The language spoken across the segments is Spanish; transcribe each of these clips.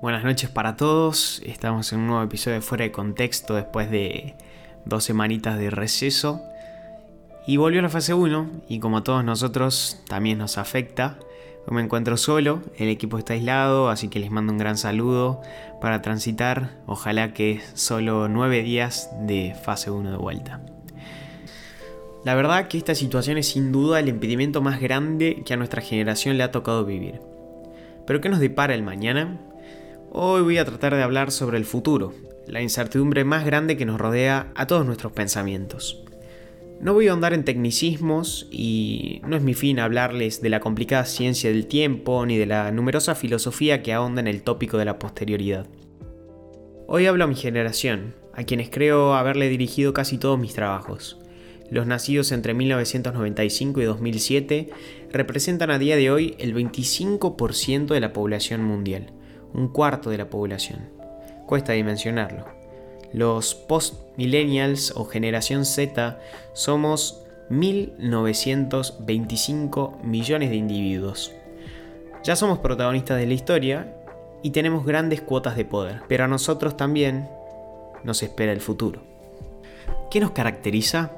Buenas noches para todos, estamos en un nuevo episodio de Fuera de Contexto después de dos semanitas de receso. Y volvió la fase 1 y como a todos nosotros también nos afecta. me encuentro solo, el equipo está aislado, así que les mando un gran saludo para transitar, ojalá que solo 9 días de fase 1 de vuelta. La verdad que esta situación es sin duda el impedimento más grande que a nuestra generación le ha tocado vivir. Pero ¿qué nos depara el mañana? Hoy voy a tratar de hablar sobre el futuro, la incertidumbre más grande que nos rodea a todos nuestros pensamientos. No voy a ahondar en tecnicismos y no es mi fin hablarles de la complicada ciencia del tiempo ni de la numerosa filosofía que ahonda en el tópico de la posterioridad. Hoy hablo a mi generación, a quienes creo haberle dirigido casi todos mis trabajos. Los nacidos entre 1995 y 2007 representan a día de hoy el 25% de la población mundial un cuarto de la población. Cuesta dimensionarlo. Los post-millennials o generación Z somos 1.925 millones de individuos. Ya somos protagonistas de la historia y tenemos grandes cuotas de poder, pero a nosotros también nos espera el futuro. ¿Qué nos caracteriza?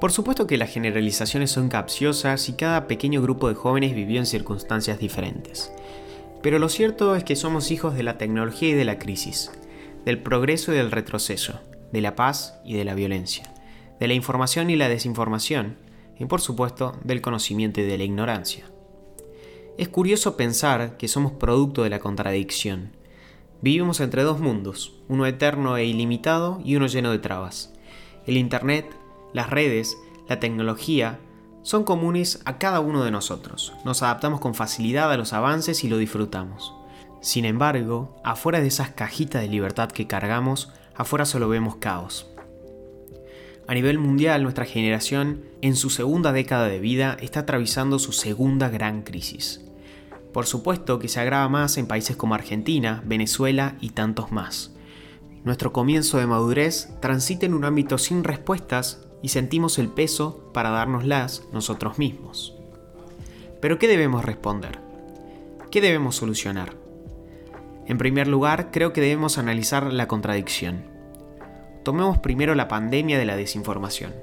Por supuesto que las generalizaciones son capciosas y cada pequeño grupo de jóvenes vivió en circunstancias diferentes. Pero lo cierto es que somos hijos de la tecnología y de la crisis, del progreso y del retroceso, de la paz y de la violencia, de la información y la desinformación, y por supuesto del conocimiento y de la ignorancia. Es curioso pensar que somos producto de la contradicción. Vivimos entre dos mundos, uno eterno e ilimitado y uno lleno de trabas. El Internet, las redes, la tecnología, son comunes a cada uno de nosotros. Nos adaptamos con facilidad a los avances y lo disfrutamos. Sin embargo, afuera de esas cajitas de libertad que cargamos, afuera solo vemos caos. A nivel mundial, nuestra generación, en su segunda década de vida, está atravesando su segunda gran crisis. Por supuesto que se agrava más en países como Argentina, Venezuela y tantos más. Nuestro comienzo de madurez transita en un ámbito sin respuestas y sentimos el peso para dárnoslas nosotros mismos. Pero ¿qué debemos responder? ¿Qué debemos solucionar? En primer lugar, creo que debemos analizar la contradicción. Tomemos primero la pandemia de la desinformación.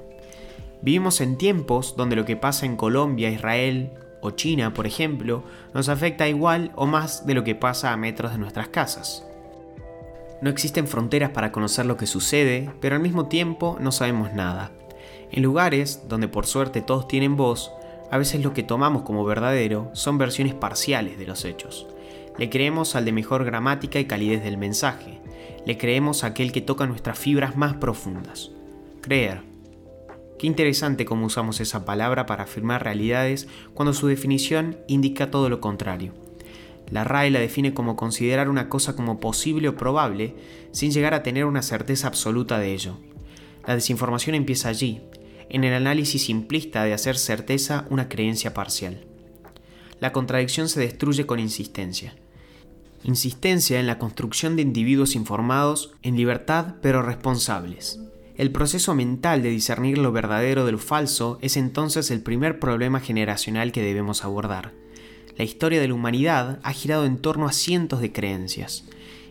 Vivimos en tiempos donde lo que pasa en Colombia, Israel o China, por ejemplo, nos afecta igual o más de lo que pasa a metros de nuestras casas. No existen fronteras para conocer lo que sucede, pero al mismo tiempo no sabemos nada. En lugares donde por suerte todos tienen voz, a veces lo que tomamos como verdadero son versiones parciales de los hechos. Le creemos al de mejor gramática y calidez del mensaje. Le creemos a aquel que toca nuestras fibras más profundas. Creer. Qué interesante cómo usamos esa palabra para afirmar realidades cuando su definición indica todo lo contrario. La RAE la define como considerar una cosa como posible o probable sin llegar a tener una certeza absoluta de ello. La desinformación empieza allí, en el análisis simplista de hacer certeza una creencia parcial. La contradicción se destruye con insistencia. Insistencia en la construcción de individuos informados en libertad pero responsables. El proceso mental de discernir lo verdadero de lo falso es entonces el primer problema generacional que debemos abordar. La historia de la humanidad ha girado en torno a cientos de creencias.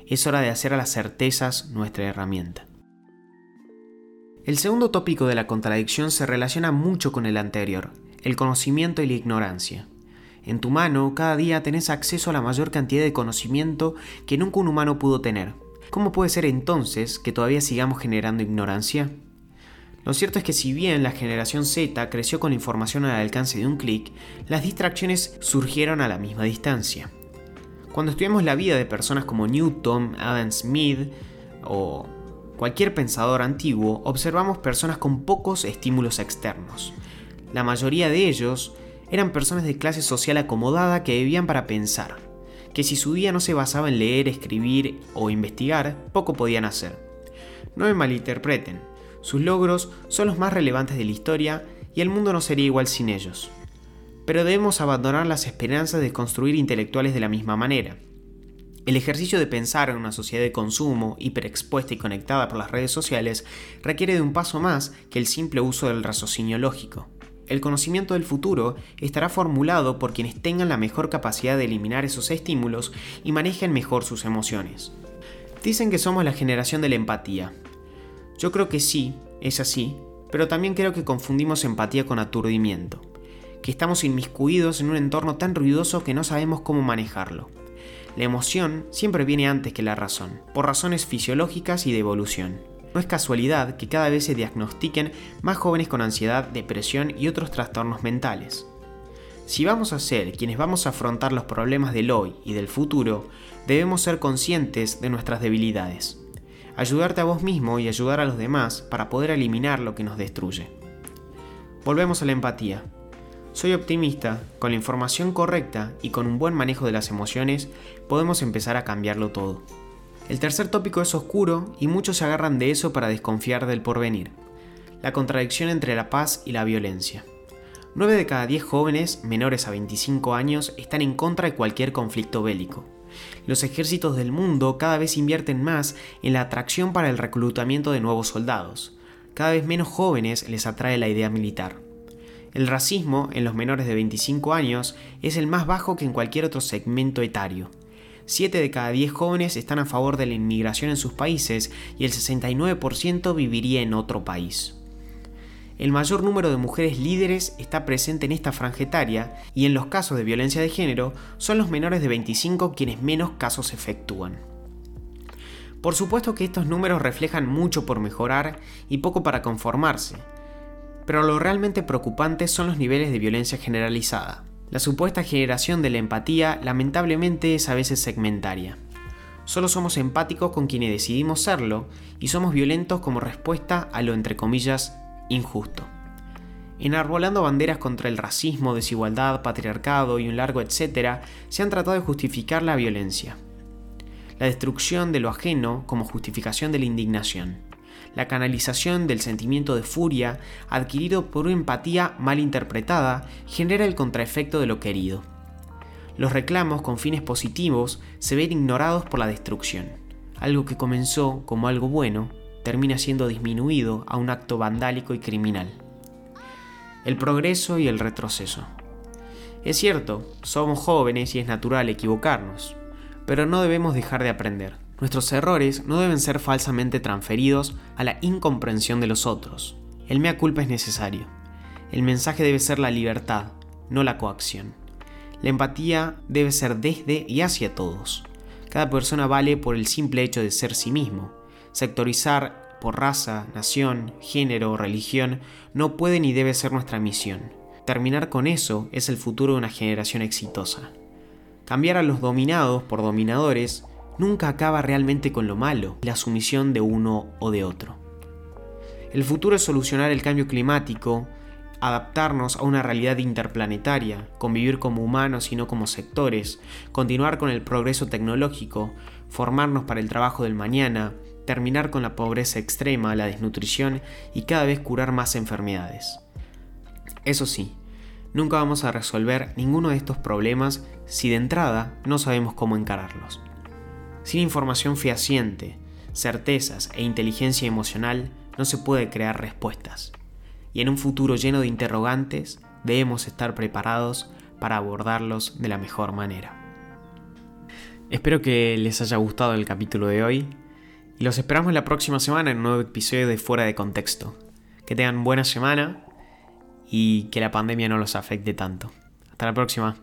Es hora de hacer a las certezas nuestra herramienta. El segundo tópico de la contradicción se relaciona mucho con el anterior, el conocimiento y la ignorancia. En tu mano cada día tenés acceso a la mayor cantidad de conocimiento que nunca un humano pudo tener. ¿Cómo puede ser entonces que todavía sigamos generando ignorancia? Lo cierto es que si bien la generación Z creció con la información al alcance de un clic, las distracciones surgieron a la misma distancia. Cuando estudiamos la vida de personas como Newton, Adam Smith o cualquier pensador antiguo, observamos personas con pocos estímulos externos. La mayoría de ellos eran personas de clase social acomodada que vivían para pensar, que si su día no se basaba en leer, escribir o investigar, poco podían hacer. No me malinterpreten, sus logros son los más relevantes de la historia y el mundo no sería igual sin ellos. Pero debemos abandonar las esperanzas de construir intelectuales de la misma manera. El ejercicio de pensar en una sociedad de consumo, hiperexpuesta y conectada por las redes sociales, requiere de un paso más que el simple uso del raciocinio lógico. El conocimiento del futuro estará formulado por quienes tengan la mejor capacidad de eliminar esos estímulos y manejen mejor sus emociones. Dicen que somos la generación de la empatía. Yo creo que sí, es así, pero también creo que confundimos empatía con aturdimiento, que estamos inmiscuidos en un entorno tan ruidoso que no sabemos cómo manejarlo. La emoción siempre viene antes que la razón, por razones fisiológicas y de evolución. No es casualidad que cada vez se diagnostiquen más jóvenes con ansiedad, depresión y otros trastornos mentales. Si vamos a ser quienes vamos a afrontar los problemas del hoy y del futuro, debemos ser conscientes de nuestras debilidades. Ayudarte a vos mismo y ayudar a los demás para poder eliminar lo que nos destruye. Volvemos a la empatía. Soy optimista, con la información correcta y con un buen manejo de las emociones, podemos empezar a cambiarlo todo. El tercer tópico es oscuro y muchos se agarran de eso para desconfiar del porvenir. La contradicción entre la paz y la violencia. 9 de cada 10 jóvenes menores a 25 años están en contra de cualquier conflicto bélico. Los ejércitos del mundo cada vez invierten más en la atracción para el reclutamiento de nuevos soldados. Cada vez menos jóvenes les atrae la idea militar. El racismo en los menores de 25 años es el más bajo que en cualquier otro segmento etario. 7 de cada 10 jóvenes están a favor de la inmigración en sus países y el 69% viviría en otro país. El mayor número de mujeres líderes está presente en esta franja y en los casos de violencia de género son los menores de 25 quienes menos casos efectúan. Por supuesto que estos números reflejan mucho por mejorar y poco para conformarse, pero lo realmente preocupante son los niveles de violencia generalizada. La supuesta generación de la empatía lamentablemente es a veces segmentaria. Solo somos empáticos con quienes decidimos serlo y somos violentos como respuesta a lo entre comillas injusto. Enarbolando banderas contra el racismo, desigualdad, patriarcado y un largo etcétera, se han tratado de justificar la violencia. La destrucción de lo ajeno como justificación de la indignación la canalización del sentimiento de furia adquirido por una empatía mal interpretada genera el contraefecto de lo querido. Los reclamos con fines positivos se ven ignorados por la destrucción. Algo que comenzó como algo bueno termina siendo disminuido a un acto vandálico y criminal. El progreso y el retroceso. Es cierto, somos jóvenes y es natural equivocarnos, pero no debemos dejar de aprender. Nuestros errores no deben ser falsamente transferidos a la incomprensión de los otros. El mea culpa es necesario. El mensaje debe ser la libertad, no la coacción. La empatía debe ser desde y hacia todos. Cada persona vale por el simple hecho de ser sí mismo. Sectorizar por raza, nación, género o religión no puede ni debe ser nuestra misión. Terminar con eso es el futuro de una generación exitosa. Cambiar a los dominados por dominadores nunca acaba realmente con lo malo, la sumisión de uno o de otro. El futuro es solucionar el cambio climático, adaptarnos a una realidad interplanetaria, convivir como humanos y no como sectores, continuar con el progreso tecnológico, formarnos para el trabajo del mañana, terminar con la pobreza extrema, la desnutrición y cada vez curar más enfermedades. Eso sí, nunca vamos a resolver ninguno de estos problemas si de entrada no sabemos cómo encararlos. Sin información fehaciente, certezas e inteligencia emocional no se puede crear respuestas. Y en un futuro lleno de interrogantes debemos estar preparados para abordarlos de la mejor manera. Espero que les haya gustado el capítulo de hoy y los esperamos la próxima semana en un nuevo episodio de Fuera de Contexto. Que tengan buena semana y que la pandemia no los afecte tanto. Hasta la próxima.